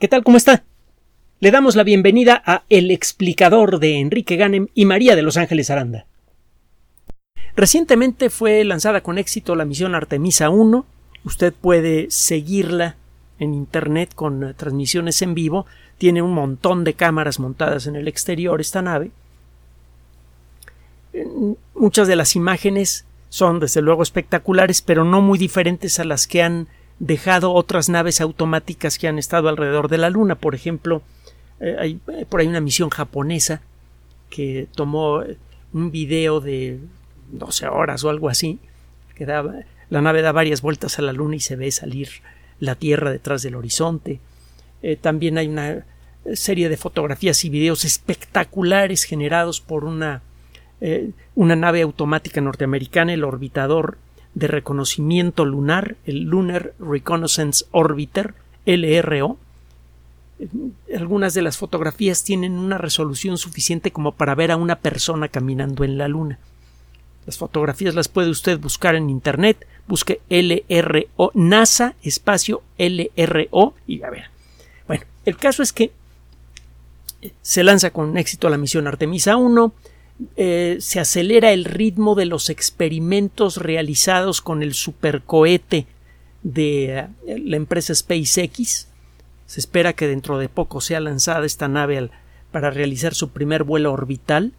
¿Qué tal? ¿Cómo está? Le damos la bienvenida a El explicador de Enrique Ganem y María de Los Ángeles Aranda. Recientemente fue lanzada con éxito la misión Artemisa 1. Usted puede seguirla en Internet con eh, transmisiones en vivo. Tiene un montón de cámaras montadas en el exterior esta nave. Muchas de las imágenes son desde luego espectaculares, pero no muy diferentes a las que han dejado otras naves automáticas que han estado alrededor de la Luna. Por ejemplo, eh, hay eh, por ahí una misión japonesa que tomó eh, un video de 12 horas o algo así, que daba, la nave da varias vueltas a la Luna y se ve salir la Tierra detrás del horizonte. también hay una serie de fotografías y videos espectaculares generados por una, una nave automática norteamericana, el orbitador de reconocimiento lunar, el Lunar Reconnaissance Orbiter, LRO. Algunas de las fotografías tienen una resolución suficiente como para ver a una persona caminando en la Luna. Las fotografías las puede usted buscar en Internet, busque LRO, NASA, espacio LRO y a ver. Bueno, el caso es que se lanza con éxito la misión Artemisa 1, eh, se acelera el ritmo de los experimentos realizados con el supercohete de eh, la empresa SpaceX. Se espera que dentro de poco sea lanzada esta nave para realizar su primer vuelo orbital,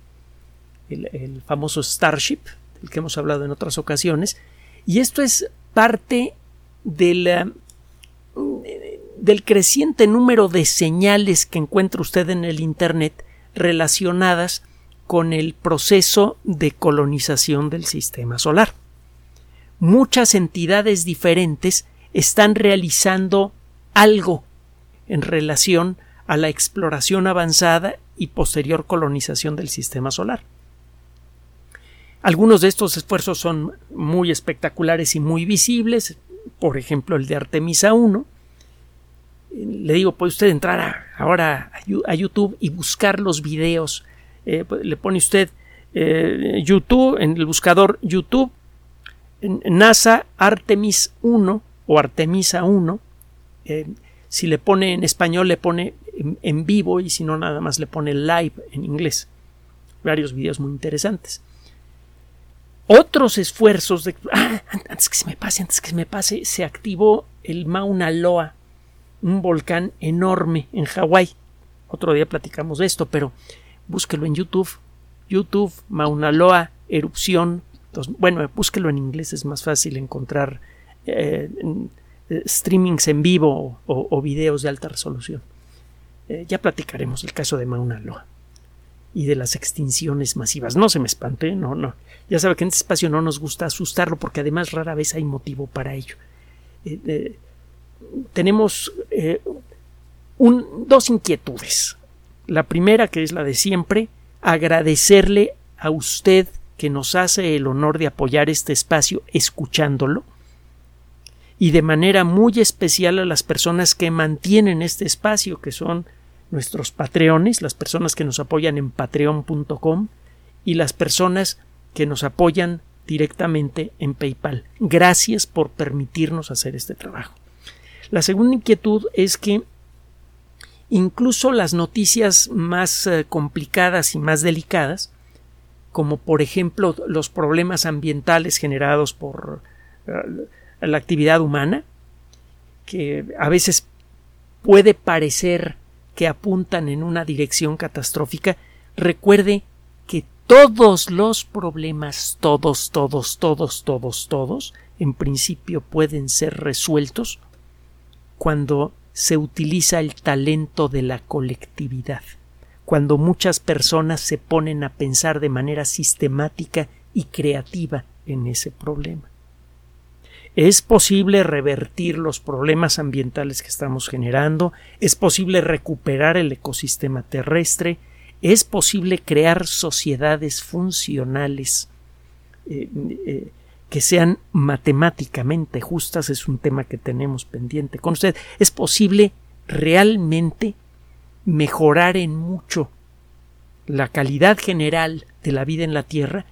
el, famoso Starship, del que hemos hablado en otras ocasiones. Y esto es parte del creciente número de señales que encuentra usted en el Internet relacionadas con el proceso de colonización del sistema solar. Muchas entidades diferentes están realizando algo en relación a la exploración avanzada y posterior colonización del sistema solar. Algunos de estos esfuerzos son muy espectaculares y muy visibles, por ejemplo el de Artemisa 1. Le digo, puede usted entrar ahora a YouTube y buscar los videos eh, pues, le pone usted eh, YouTube, en el buscador YouTube, NASA Artemis 1 o Artemisa 1. Eh, si le pone en español, le pone en, vivo y si no, nada más le pone live en inglés. Varios videos muy interesantes. Otros esfuerzos de. Ah, antes que se me pase, antes que se me pase, se activó el Mauna Loa, un volcán enorme en Hawái. Otro día platicamos de esto, pero búsquelo en YouTube. YouTube, Mauna Loa, erupción. bueno, búsquelo en inglés, es más fácil encontrar eh, eh, streamings en vivo o, videos de alta resolución. Eh, ya platicaremos el caso de Mauna Loa y de las extinciones masivas. No se me espante, no, no. Ya sabe que en este espacio no nos gusta asustarlo porque además rara vez hay motivo para ello. tenemos dos inquietudes. La primera, que es la de siempre, agradecerle a usted que nos hace el honor de apoyar este espacio escuchándolo y de manera muy especial a las personas que mantienen este espacio, que son nuestros patreones, las personas que nos apoyan en patreon.com y las personas que nos apoyan directamente en PayPal. Gracias por permitirnos hacer este trabajo. La segunda inquietud es que incluso las noticias más eh, complicadas y más delicadas, como por ejemplo los problemas ambientales generados por eh, la actividad humana, que a veces puede parecer que apuntan en una dirección catastrófica, recuerde que todos los problemas, todos, todos, todos, todos, todos, en principio pueden ser resueltos cuando se utiliza el talento de la colectividad, cuando muchas personas se ponen a pensar de manera sistemática y creativa en ese problema. Es posible revertir los problemas ambientales que estamos generando, es posible recuperar el ecosistema terrestre, es posible crear sociedades funcionales eh, eh, que sean matemáticamente justas es un tema que tenemos pendiente con usted. Es posible realmente mejorar en mucho la calidad general de la vida en la Tierra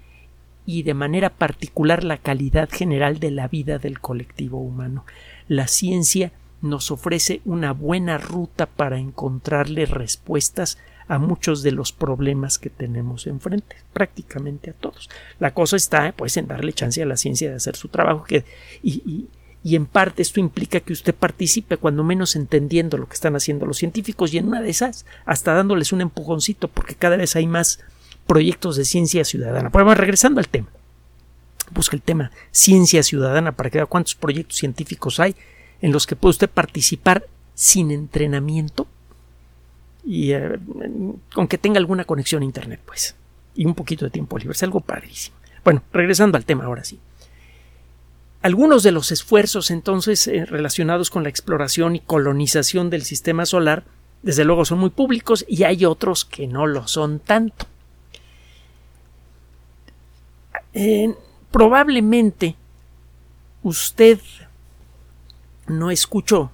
y de manera particular la calidad general de la vida del colectivo humano. La ciencia nos ofrece una buena ruta para encontrarle respuestas a muchos de los problemas que tenemos enfrente, prácticamente a todos. La cosa está, pues, en darle chance a la ciencia de hacer su trabajo, que, y, y en parte esto implica que usted participe, cuando menos entendiendo lo que están haciendo los científicos, y en una de esas, hasta dándoles un empujoncito, porque cada vez hay más proyectos de ciencia ciudadana. Pero bueno, regresando al tema. Busca el tema ciencia ciudadana para que vea cuántos proyectos científicos hay en los que puede usted participar sin entrenamiento y eh, con que tenga alguna conexión a Internet, pues, y un poquito de tiempo libre. Es algo padrísimo. Bueno, regresando al tema ahora sí. Algunos de los esfuerzos entonces eh, relacionados con la exploración y colonización del sistema solar, desde luego son muy públicos y hay otros que no lo son tanto. Eh, probablemente usted no escuchó,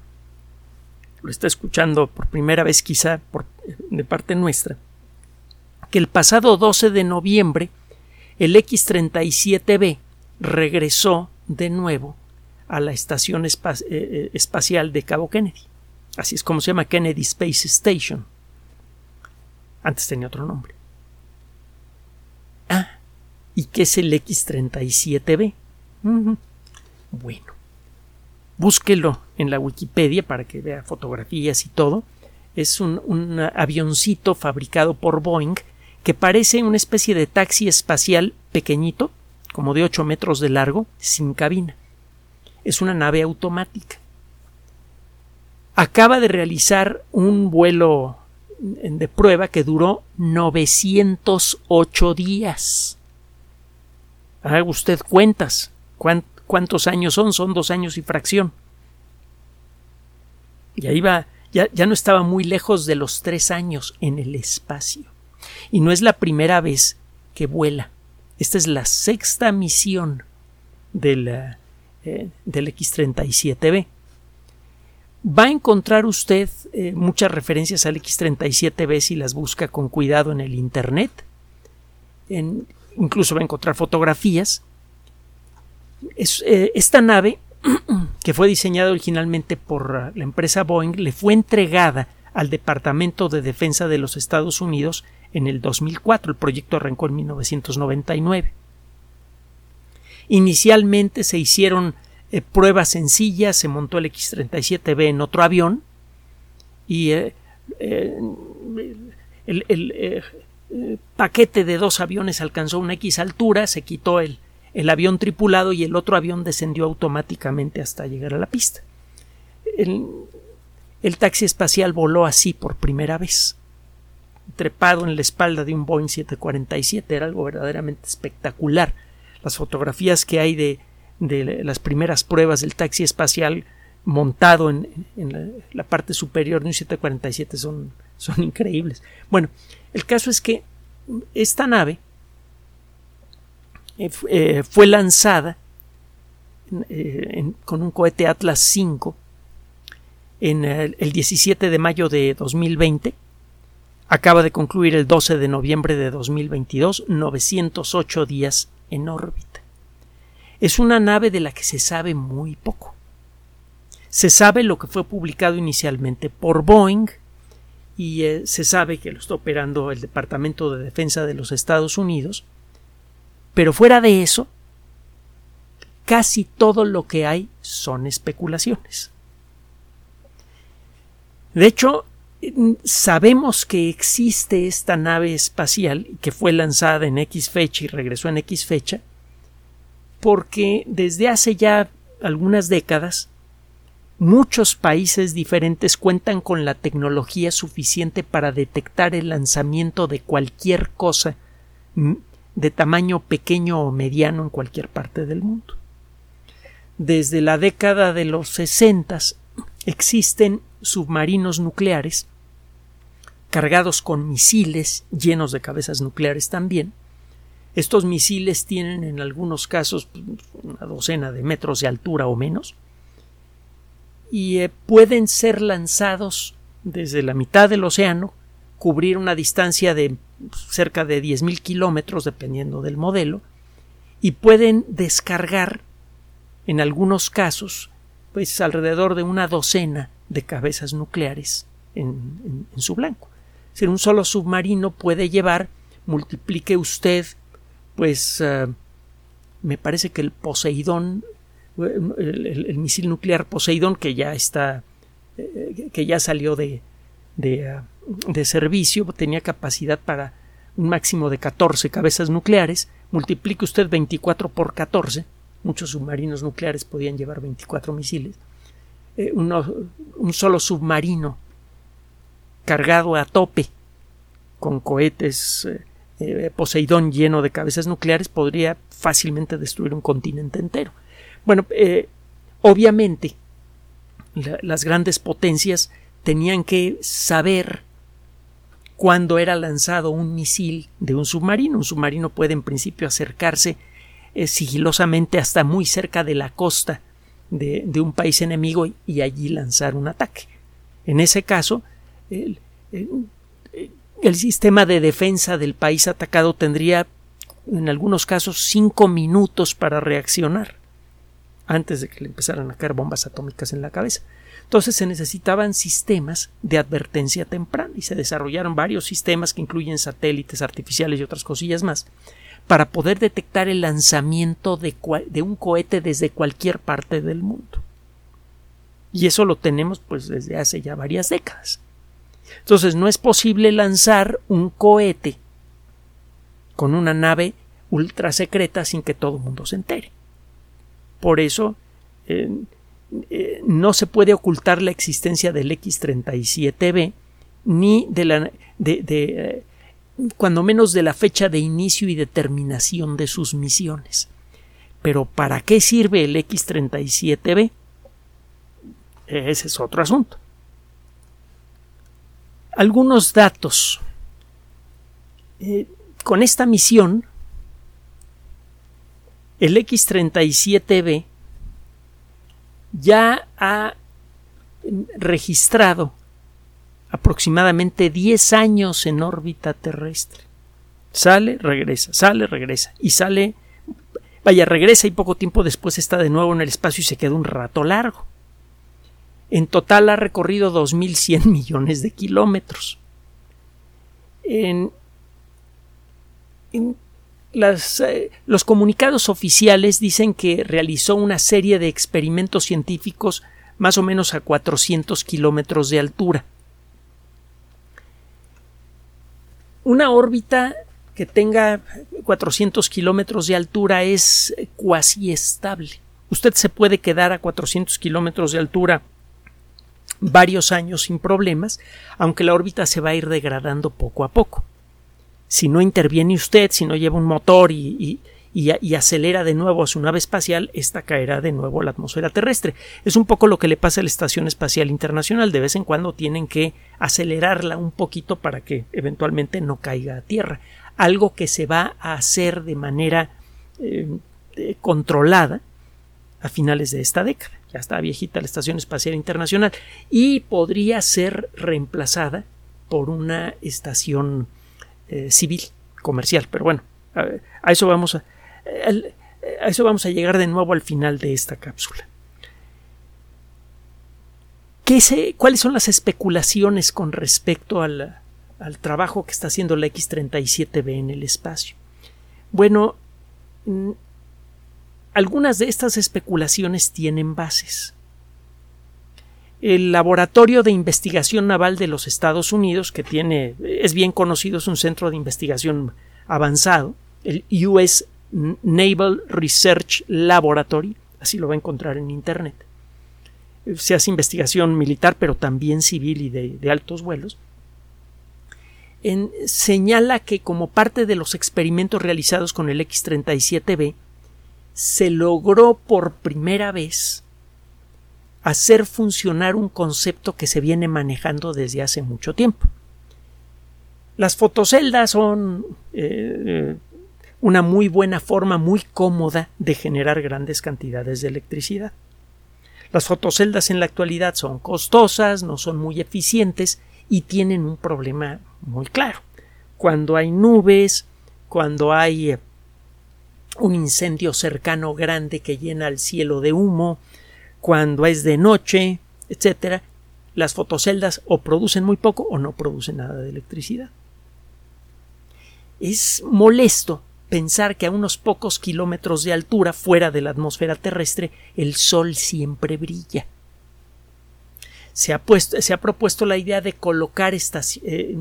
lo está escuchando por primera vez quizá por, de parte nuestra, que el pasado 12 de noviembre el X-37B regresó de nuevo a la estación eh, eh, espacial de Cabo Kennedy. Así es como se llama Kennedy Space Station. Antes tenía otro nombre. Ah, ¿y qué es el X-37B? Bueno, búsquelo en la Wikipedia para que vea fotografías y todo. Es un, avioncito fabricado por Boeing que parece una especie de taxi espacial pequeñito, como de 8 metros de largo, sin cabina. Es una nave automática. Acaba de realizar un vuelo de prueba que duró 908 días. Haga usted cuentas. ¿Cuántos años son? Son dos años y fracción. Y ahí va, ya, ya no estaba muy lejos de los tres años en el espacio. Y no es la primera vez que vuela. Esta es la sexta misión del, eh, del X-37B. Va a encontrar usted eh, muchas referencias al X-37B si las busca con cuidado en el Internet. incluso va a encontrar fotografías. Eh, esta nave, que fue diseñada originalmente por la empresa Boeing, le fue entregada al Departamento de Defensa de los Estados Unidos en el 2004. El proyecto arrancó en 1999. Inicialmente se hicieron eh, pruebas sencillas, se montó el X-37B en otro avión y eh, el, paquete de dos aviones alcanzó una X altura, se quitó el, el avión tripulado y el otro avión descendió automáticamente hasta llegar a la pista. el taxi espacial voló así por primera vez trepado en la espalda de un Boeing 747. Era algo verdaderamente espectacular. Las fotografías que hay de, las primeras pruebas del taxi espacial montado en, la, parte superior de un 747 son, son increíbles. Bueno, el caso es que esta nave eh, eh, fue lanzada eh, con un cohete Atlas V en el, el 17 de mayo de 2020 acaba de concluir el 12 de noviembre de 2022, 908 días en órbita. Es una nave de la que se sabe muy poco. Se sabe lo que fue publicado inicialmente por Boeing y se sabe que lo está operando el Departamento de Defensa de los Estados Unidos, pero fuera de eso, casi todo lo que hay son especulaciones. De hecho, sabemos que existe esta nave espacial que fue lanzada en X fecha y regresó en X fecha porque desde hace ya algunas décadas muchos países diferentes cuentan con la tecnología suficiente para detectar el lanzamiento de cualquier cosa de tamaño pequeño o mediano en cualquier parte del mundo. Desde la década de los sesentas existen submarinos nucleares cargados con misiles llenos de cabezas nucleares también. Estos misiles tienen en algunos casos una docena de metros de altura o menos y eh, pueden ser lanzados desde la mitad del océano, cubrir una distancia de cerca de 10.000 kilómetros dependiendo del modelo y pueden descargar en algunos casos pues alrededor de una docena de cabezas nucleares en, su blanco. Es decir, un solo submarino puede llevar, multiplique usted, pues eh, me parece que el Poseidón, el, misil nuclear Poseidón, que ya está, eh, que ya salió de, de, de servicio, tenía capacidad para un máximo de 14 cabezas nucleares, multiplique usted 24 por 14, muchos submarinos nucleares podían llevar 24 misiles, eh, un solo submarino cargado a tope con cohetes eh, eh, Poseidón lleno de cabezas nucleares podría fácilmente destruir un continente entero. Bueno, obviamente las grandes potencias tenían que saber cuando era lanzado un misil de un submarino. Un submarino puede en principio acercarse eh, sigilosamente hasta muy cerca de la costa de, un país enemigo y, allí lanzar un ataque. En ese caso, el, el, sistema de defensa del país atacado tendría en algunos casos cinco minutos para reaccionar antes de que le empezaran a caer bombas atómicas en la cabeza. Entonces se necesitaban sistemas de advertencia temprana y se desarrollaron varios sistemas que incluyen satélites artificiales y otras cosillas más para poder detectar el lanzamiento de, un cohete desde cualquier parte del mundo. Y eso lo tenemos pues desde hace ya varias décadas. Entonces no es posible lanzar un cohete con una nave ultra secreta sin que todo el mundo se entere. Por eso no se puede ocultar la existencia del X-37B ni de la de, eh, cuando menos de la fecha de inicio y determinación de sus misiones. Pero ¿para qué sirve el X-37B? Ese es otro asunto. Algunos datos. Eh, con esta misión, el X-37B ya ha registrado aproximadamente 10 años en órbita terrestre. Sale, regresa, sale, regresa y sale, vaya, regresa y poco tiempo después está de nuevo en el espacio y se queda un rato largo. En total ha recorrido 2.100 millones de kilómetros. En, eh, los comunicados oficiales dicen que realizó una serie de experimentos científicos más o menos a 400 kilómetros de altura. Una órbita que tenga 400 kilómetros de altura es cuasi estable. Usted se puede quedar a 400 kilómetros de altura varios años sin problemas, aunque la órbita se va a ir degradando poco a poco si no interviene usted, si no lleva un motor y, acelera de nuevo a su nave espacial, esta caerá de nuevo a la atmósfera terrestre. Es un poco lo que le pasa a la Estación Espacial Internacional. De vez en cuando tienen que acelerarla un poquito para que eventualmente no caiga a tierra. Algo que se va a hacer de manera eh, controlada a finales de esta década. Ya está viejita la Estación Espacial Internacional y podría ser reemplazada por una estación eh, civil, comercial. Pero bueno, a, eso vamos a, a eso vamos a llegar de nuevo al final de esta cápsula. ¿Qué ¿Cuáles son las especulaciones con respecto al, al trabajo que está haciendo la X-37B en el espacio? Bueno, algunas de estas especulaciones tienen bases el Laboratorio de Investigación Naval de los Estados Unidos, que tiene, es bien conocido, es un centro de investigación avanzado, el US Naval Research Laboratory, así lo va a encontrar en Internet. Se hace investigación militar, pero también civil y de, altos vuelos. señala que como parte de los experimentos realizados con el X-37B, se logró por primera vez hacer funcionar un concepto que se viene manejando desde hace mucho tiempo. Las fotoceldas son eh, una muy buena forma, muy cómoda de generar grandes cantidades de electricidad. Las fotoceldas en la actualidad son costosas, no son muy eficientes y tienen un problema muy claro. Cuando hay nubes, cuando hay eh, un incendio cercano grande que llena el cielo de humo, cuando es de noche, etcétera, las fotoceldas o producen muy poco o no producen nada de electricidad. Es molesto pensar que a unos pocos kilómetros de altura fuera de la atmósfera terrestre el Sol siempre brilla. Se ha, propuesto la idea de colocar estas eh,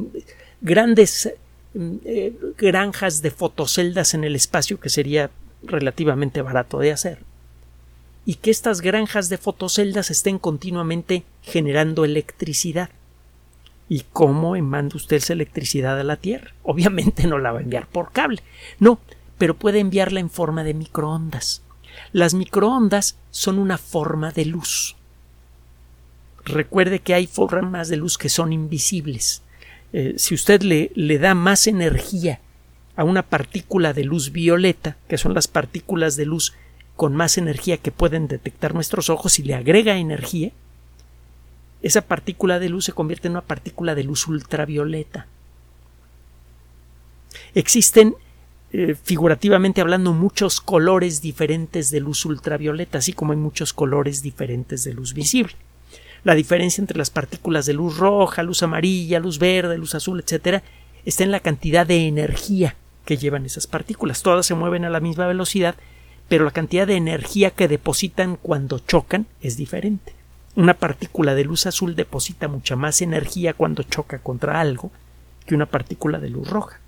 grandes eh, granjas de fotoceldas en el espacio que sería relativamente barato de hacer y que estas granjas de fotoceldas estén continuamente generando electricidad. ¿Y cómo manda usted esa electricidad a la Tierra? Obviamente no la va a enviar por cable. No, pero puede enviarla en forma de microondas. Las microondas son una forma de luz. Recuerde que hay formas de luz que son invisibles. Eh, si usted le, le da más energía a una partícula de luz violeta, que son las partículas de luz con más energía que pueden detectar nuestros ojos, y le agrega energía, esa partícula de luz se convierte en una partícula de luz ultravioleta. Existen, eh, figurativamente hablando, muchos colores diferentes de luz ultravioleta, así como hay muchos colores diferentes de luz visible. La diferencia entre las partículas de luz roja, luz amarilla, luz verde, luz azul, etcétera, está en la cantidad de energía que llevan esas partículas. Todas se mueven a la misma velocidad, pero la cantidad de energía que depositan cuando chocan es diferente. Una partícula de luz azul deposita mucha más energía cuando choca contra algo que una partícula de luz roja.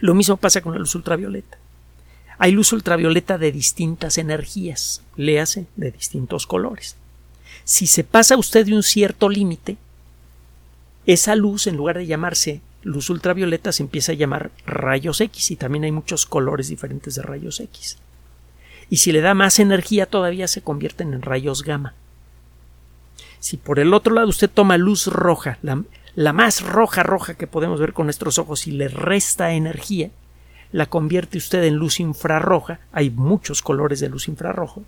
Lo mismo pasa con la luz ultravioleta. Hay luz ultravioleta de distintas energías, léase de distintos colores. Si se pasa usted de un cierto límite, esa luz, en lugar de llamarse luz ultravioleta, se empieza a llamar rayos X y también hay muchos colores diferentes de rayos X. Y si le da más energía todavía se convierten en rayos gamma. Si por el otro lado usted toma luz roja, la, más roja roja que podemos ver con nuestros ojos y le resta energía, la convierte usted en luz infrarroja, hay muchos colores de luz infrarrojo,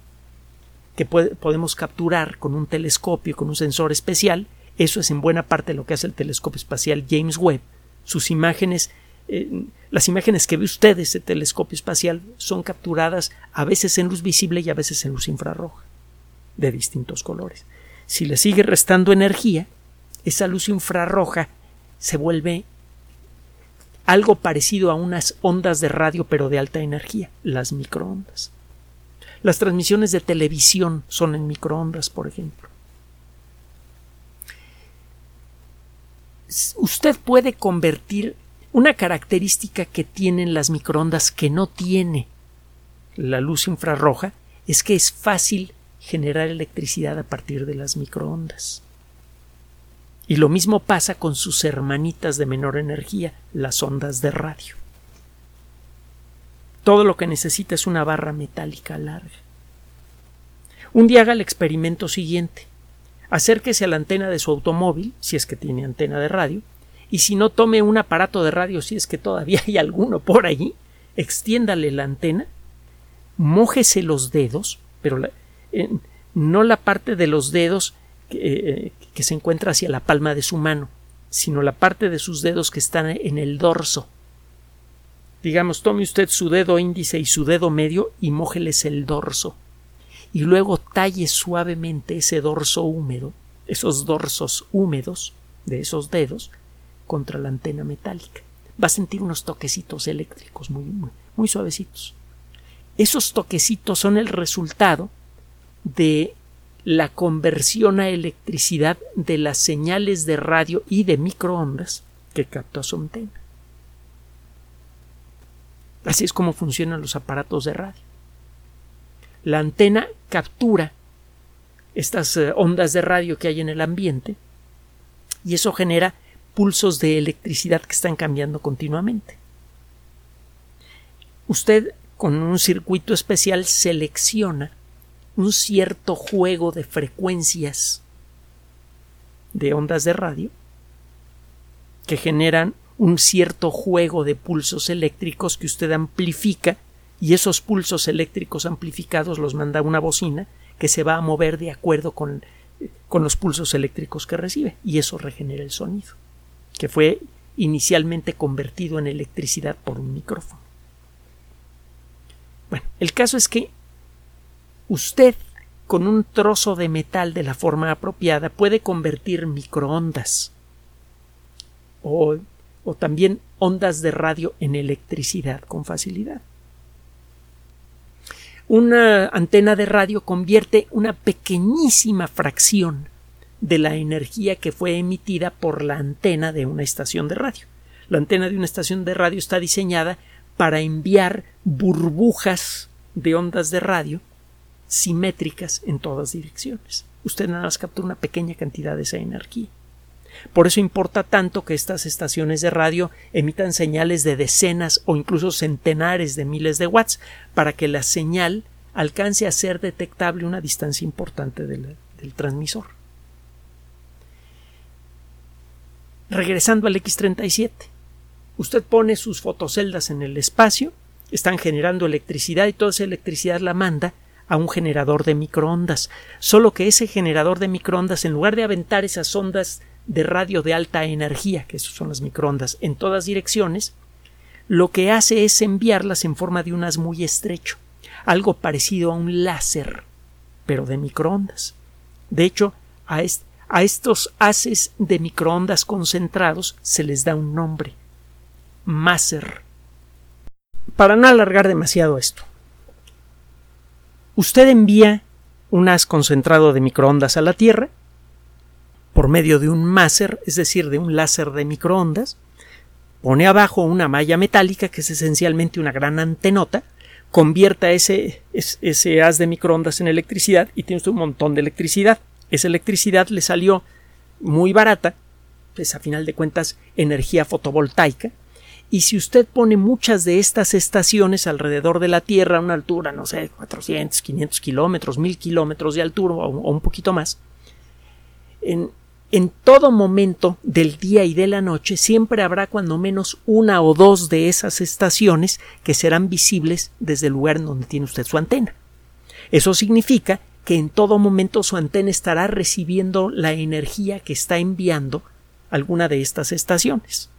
que podemos capturar con un telescopio, con un sensor especial, eso es en buena parte lo que hace el telescopio espacial James Webb, sus imágenes eh, las imágenes que ve usted de ese telescopio espacial son capturadas a veces en luz visible y a veces en luz infrarroja, de distintos colores. Si le sigue restando energía, esa luz infrarroja se vuelve algo parecido a unas ondas de radio pero de alta energía, las microondas. Las transmisiones de televisión son en microondas, por ejemplo. Usted puede convertir una característica que tienen las microondas que no tiene la luz infrarroja es que es fácil generar electricidad a partir de las microondas. Y lo mismo pasa con sus hermanitas de menor energía, las ondas de radio. Todo lo que necesita es una barra metálica larga. Un día haga el experimento siguiente. Acérquese a la antena de su automóvil, si es que tiene antena de radio, y si no tome un aparato de radio, si es que todavía hay alguno por allí, extiéndale la antena, mójese los dedos, pero no la parte de los dedos que, que se encuentra hacia la palma de su mano, sino la parte de sus dedos que están en el dorso. Digamos, tome usted su dedo índice y su dedo medio y mójeles el dorso. Y luego talle suavemente ese dorso húmedo, esos dorsos húmedos de esos dedos, contra la antena metálica. Va a sentir unos toquecitos eléctricos muy, muy, suavecitos. Esos toquecitos son el resultado de la conversión a electricidad de las señales de radio y de microondas que capta su antena. Así es como funcionan los aparatos de radio. La antena captura estas eh, ondas de radio que hay en el ambiente y eso genera pulsos de electricidad que están cambiando continuamente. Usted con un circuito especial selecciona un cierto juego de frecuencias de ondas de radio que generan un cierto juego de pulsos eléctricos que usted amplifica y esos pulsos eléctricos amplificados los manda una bocina que se va a mover de acuerdo con, con los pulsos eléctricos que recibe y eso regenera el sonido que fue inicialmente convertido en electricidad por un micrófono. Bueno, el caso es que usted con un trozo de metal de la forma apropiada puede convertir microondas o, o también ondas de radio en electricidad con facilidad. Una antena de radio convierte una pequeñísima fracción de la energía que fue emitida por la antena de una estación de radio. La antena de una estación de radio está diseñada para enviar burbujas de ondas de radio simétricas en todas direcciones. Usted nada más captura una pequeña cantidad de esa energía. Por eso importa tanto que estas estaciones de radio emitan señales de decenas o incluso centenares de miles de watts para que la señal alcance a ser detectable una distancia importante del, del transmisor. Regresando al X37, usted pone sus fotoceldas en el espacio, están generando electricidad y toda esa electricidad la manda a un generador de microondas. Solo que ese generador de microondas, en lugar de aventar esas ondas de radio de alta energía, que son las microondas, en todas direcciones, lo que hace es enviarlas en forma de un haz muy estrecho, algo parecido a un láser, pero de microondas. De hecho, a, a estos haces de microondas concentrados se les da un nombre, máser. Para no alargar demasiado esto, usted envía un haz concentrado de microondas a la Tierra por medio de un máser, es decir, de un láser de microondas, pone abajo una malla metálica que es esencialmente una gran antenota, convierta ese, ese haz de microondas en electricidad y tiene un montón de electricidad. Esa electricidad le salió muy barata, es a final de cuentas energía fotovoltaica, y si usted pone muchas de estas estaciones alrededor de la Tierra a una altura, no sé, 400, 500 kilómetros, 1000 kilómetros de altura o, un poquito más, en, en todo momento del día y de la noche siempre habrá cuando menos una o dos de esas estaciones que serán visibles desde el lugar donde tiene usted su antena. Eso significa que en todo momento su antena estará recibiendo la energía que está enviando alguna de estas estaciones.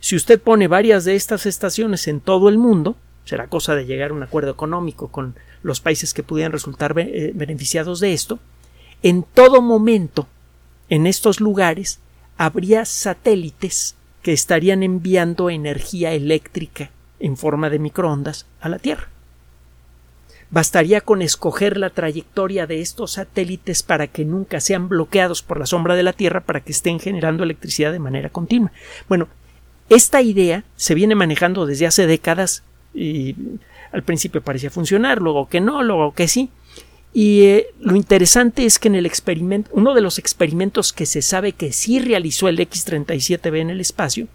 Si usted pone varias de estas estaciones en todo el mundo, será cosa de llegar a un acuerdo económico con los países que pudieran resultar eh, beneficiados de esto, en todo momento en estos lugares habría satélites que estarían enviando energía eléctrica en forma de microondas a la Tierra. Bastaría con escoger la trayectoria de estos satélites para que nunca sean bloqueados por la sombra de la Tierra para que estén generando electricidad de manera continua. Bueno, esta idea se viene manejando desde hace décadas y al principio parecía funcionar, luego que no, luego que sí. Y eh, lo interesante es que en el experimento, uno de los experimentos que se sabe que sí realizó el X-37B en el espacio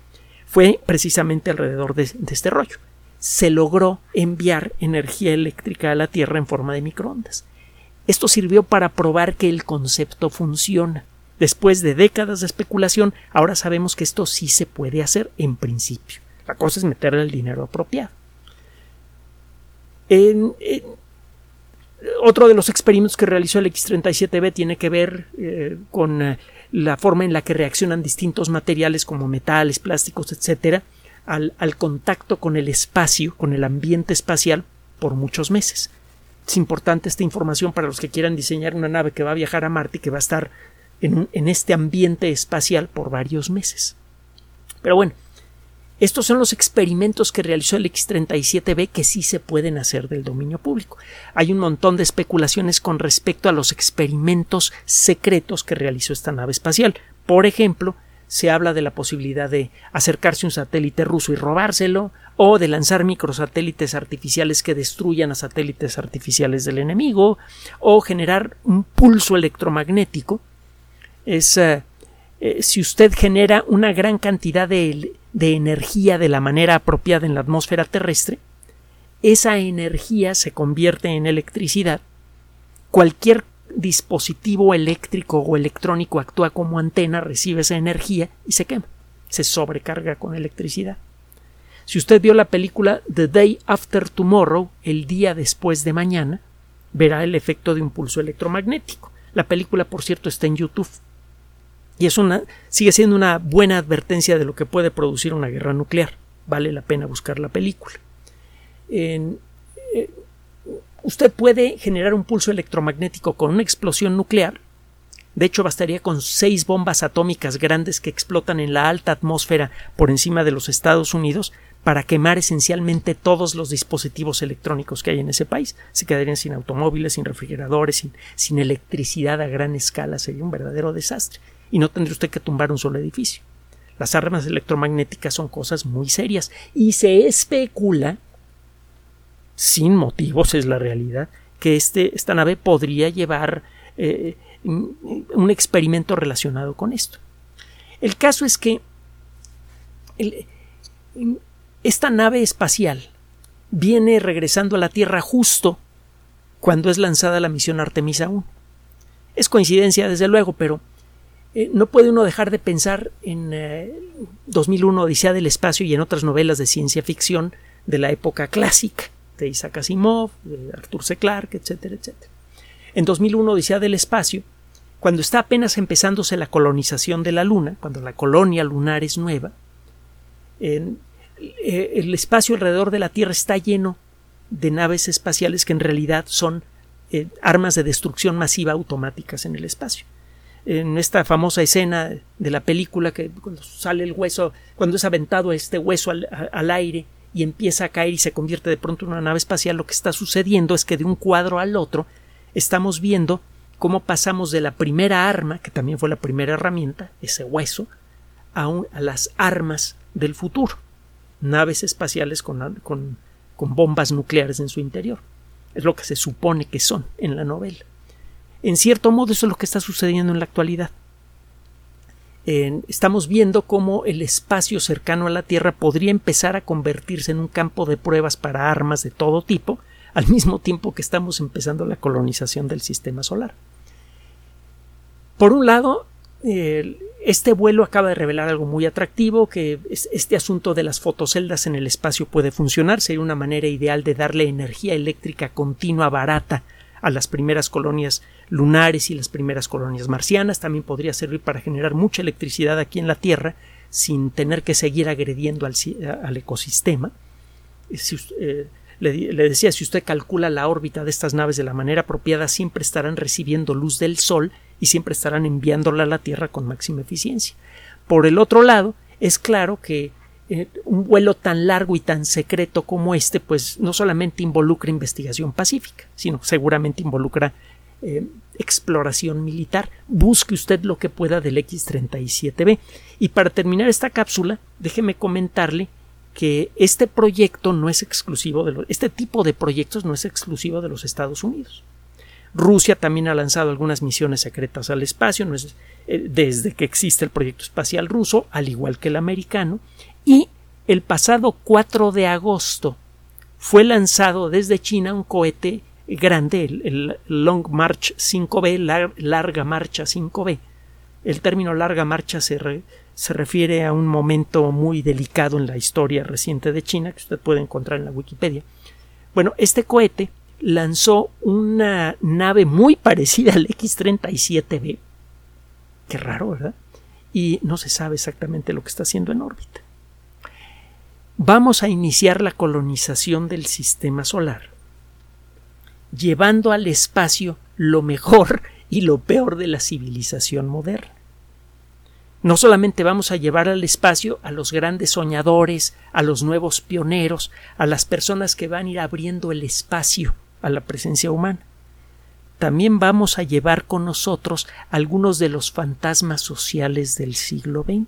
fue precisamente alrededor de, de este rollo. Se logró enviar energía eléctrica a la Tierra en forma de microondas. Esto sirvió para probar que el concepto funciona. Después de décadas de especulación, ahora sabemos que esto sí se puede hacer en principio. La cosa es meterle el dinero apropiado. otro de los experimentos que realizó el X-37B tiene que ver eh, con eh, la forma en la que reaccionan distintos materiales como metales, plásticos, etcétera, al, contacto con el espacio, con el ambiente espacial, por muchos meses. Es importante esta información para los que quieran diseñar una nave que va a viajar a Marte y que va a estar en, este ambiente espacial por varios meses. Pero bueno, estos son los experimentos que realizó el X-37B que sí se pueden hacer del dominio público. Hay un montón de especulaciones con respecto a los experimentos secretos que realizó esta nave espacial. Por ejemplo, se habla de la posibilidad de acercarse a un satélite ruso y robárselo, o de lanzar microsatélites artificiales que destruyan a satélites artificiales del enemigo, o generar un pulso electromagnético es eh, eh, si usted genera una gran cantidad de, de energía de la manera apropiada en la atmósfera terrestre, esa energía se convierte en electricidad. Cualquier dispositivo eléctrico o electrónico actúa como antena, recibe esa energía y se quema, se sobrecarga con electricidad. Si usted vio la película The Day After Tomorrow, el día después de mañana, verá el efecto de un pulso electromagnético. La película, por cierto, está en YouTube. Y es una, sigue siendo una buena advertencia de lo que puede producir una guerra nuclear. Vale la pena buscar la película. En, usted puede generar un pulso electromagnético con una explosión nuclear. De hecho, bastaría con seis bombas atómicas grandes que explotan en la alta atmósfera por encima de los Estados Unidos para quemar esencialmente todos los dispositivos electrónicos que hay en ese país. Se quedarían sin automóviles, sin refrigeradores, sin, electricidad a gran escala. Sería un verdadero desastre. Y no tendría usted que tumbar un solo edificio. Las armas electromagnéticas son cosas muy serias y se especula, sin motivos es la realidad, que este, esta nave podría llevar eh, un experimento relacionado con esto. El caso es que esta nave espacial viene regresando a la Tierra justo cuando es lanzada la misión Artemisa 1. Es coincidencia, desde luego, pero eh, no puede uno dejar de pensar en 2001 eh, Odisea del Espacio y en otras novelas de ciencia ficción de la época clásica, de Isaac Asimov, de Arthur C. Clarke, etcétera, etcétera. En 2001 Odisea del Espacio, cuando está apenas empezándose la colonización de la Luna, cuando la colonia lunar es nueva, eh, el espacio alrededor de la Tierra está lleno de naves espaciales que en realidad son armas de destrucción masiva automáticas en el espacio en esta famosa escena de la película que cuando sale el hueso, cuando es aventado este hueso al, aire y empieza a caer y se convierte de pronto en una nave espacial, lo que está sucediendo es que de un cuadro al otro estamos viendo cómo pasamos de la primera arma, que también fue la primera herramienta, ese hueso, a, a las armas del futuro, naves espaciales con, con, con bombas nucleares en su interior. Es lo que se supone que son en la novela. En cierto modo, eso es lo que está sucediendo en la actualidad. Estamos viendo cómo el espacio cercano a la Tierra podría empezar a convertirse en un campo de pruebas para armas de todo tipo, al mismo tiempo que estamos empezando la colonización del sistema solar. Por un lado, este vuelo acaba de revelar algo muy atractivo, que este asunto de las fotoceldas en el espacio puede funcionar, sería una manera ideal de darle energía eléctrica continua barata a las primeras colonias lunares y las primeras colonias marcianas. También podría servir para generar mucha electricidad aquí en la Tierra sin tener que seguir agrediendo al, ecosistema. Eh, le, le, decía, si usted calcula la órbita de estas naves de la manera apropiada, siempre estarán recibiendo luz del Sol y siempre estarán enviándola a la Tierra con máxima eficiencia. Por el otro lado, es claro que eh, un vuelo tan largo y tan secreto como este, pues no solamente involucra investigación pacífica, sino seguramente involucra eh, exploración militar. Busque usted lo que pueda del X-37B. Y para terminar esta cápsula, déjeme comentarle que este proyecto no es exclusivo de los, este tipo de proyectos no es exclusivo de los Estados Unidos. Rusia también ha lanzado algunas misiones secretas al espacio, no es, eh, desde que existe el proyecto espacial ruso, al igual que el americano, y el pasado 4 de agosto fue lanzado desde China un cohete grande, el, Long March 5B, larga marcha 5B. El término larga marcha se, se refiere a un momento muy delicado en la historia reciente de China que usted puede encontrar en la Wikipedia. Bueno, este cohete lanzó una nave muy parecida al X-37B. Qué raro, ¿verdad? Y no se sabe exactamente lo que está haciendo en órbita vamos a iniciar la colonización del sistema solar, llevando al espacio lo mejor y lo peor de la civilización moderna. No solamente vamos a llevar al espacio a los grandes soñadores, a los nuevos pioneros, a las personas que van a ir abriendo el espacio a la presencia humana, también vamos a llevar con nosotros algunos de los fantasmas sociales del siglo XX.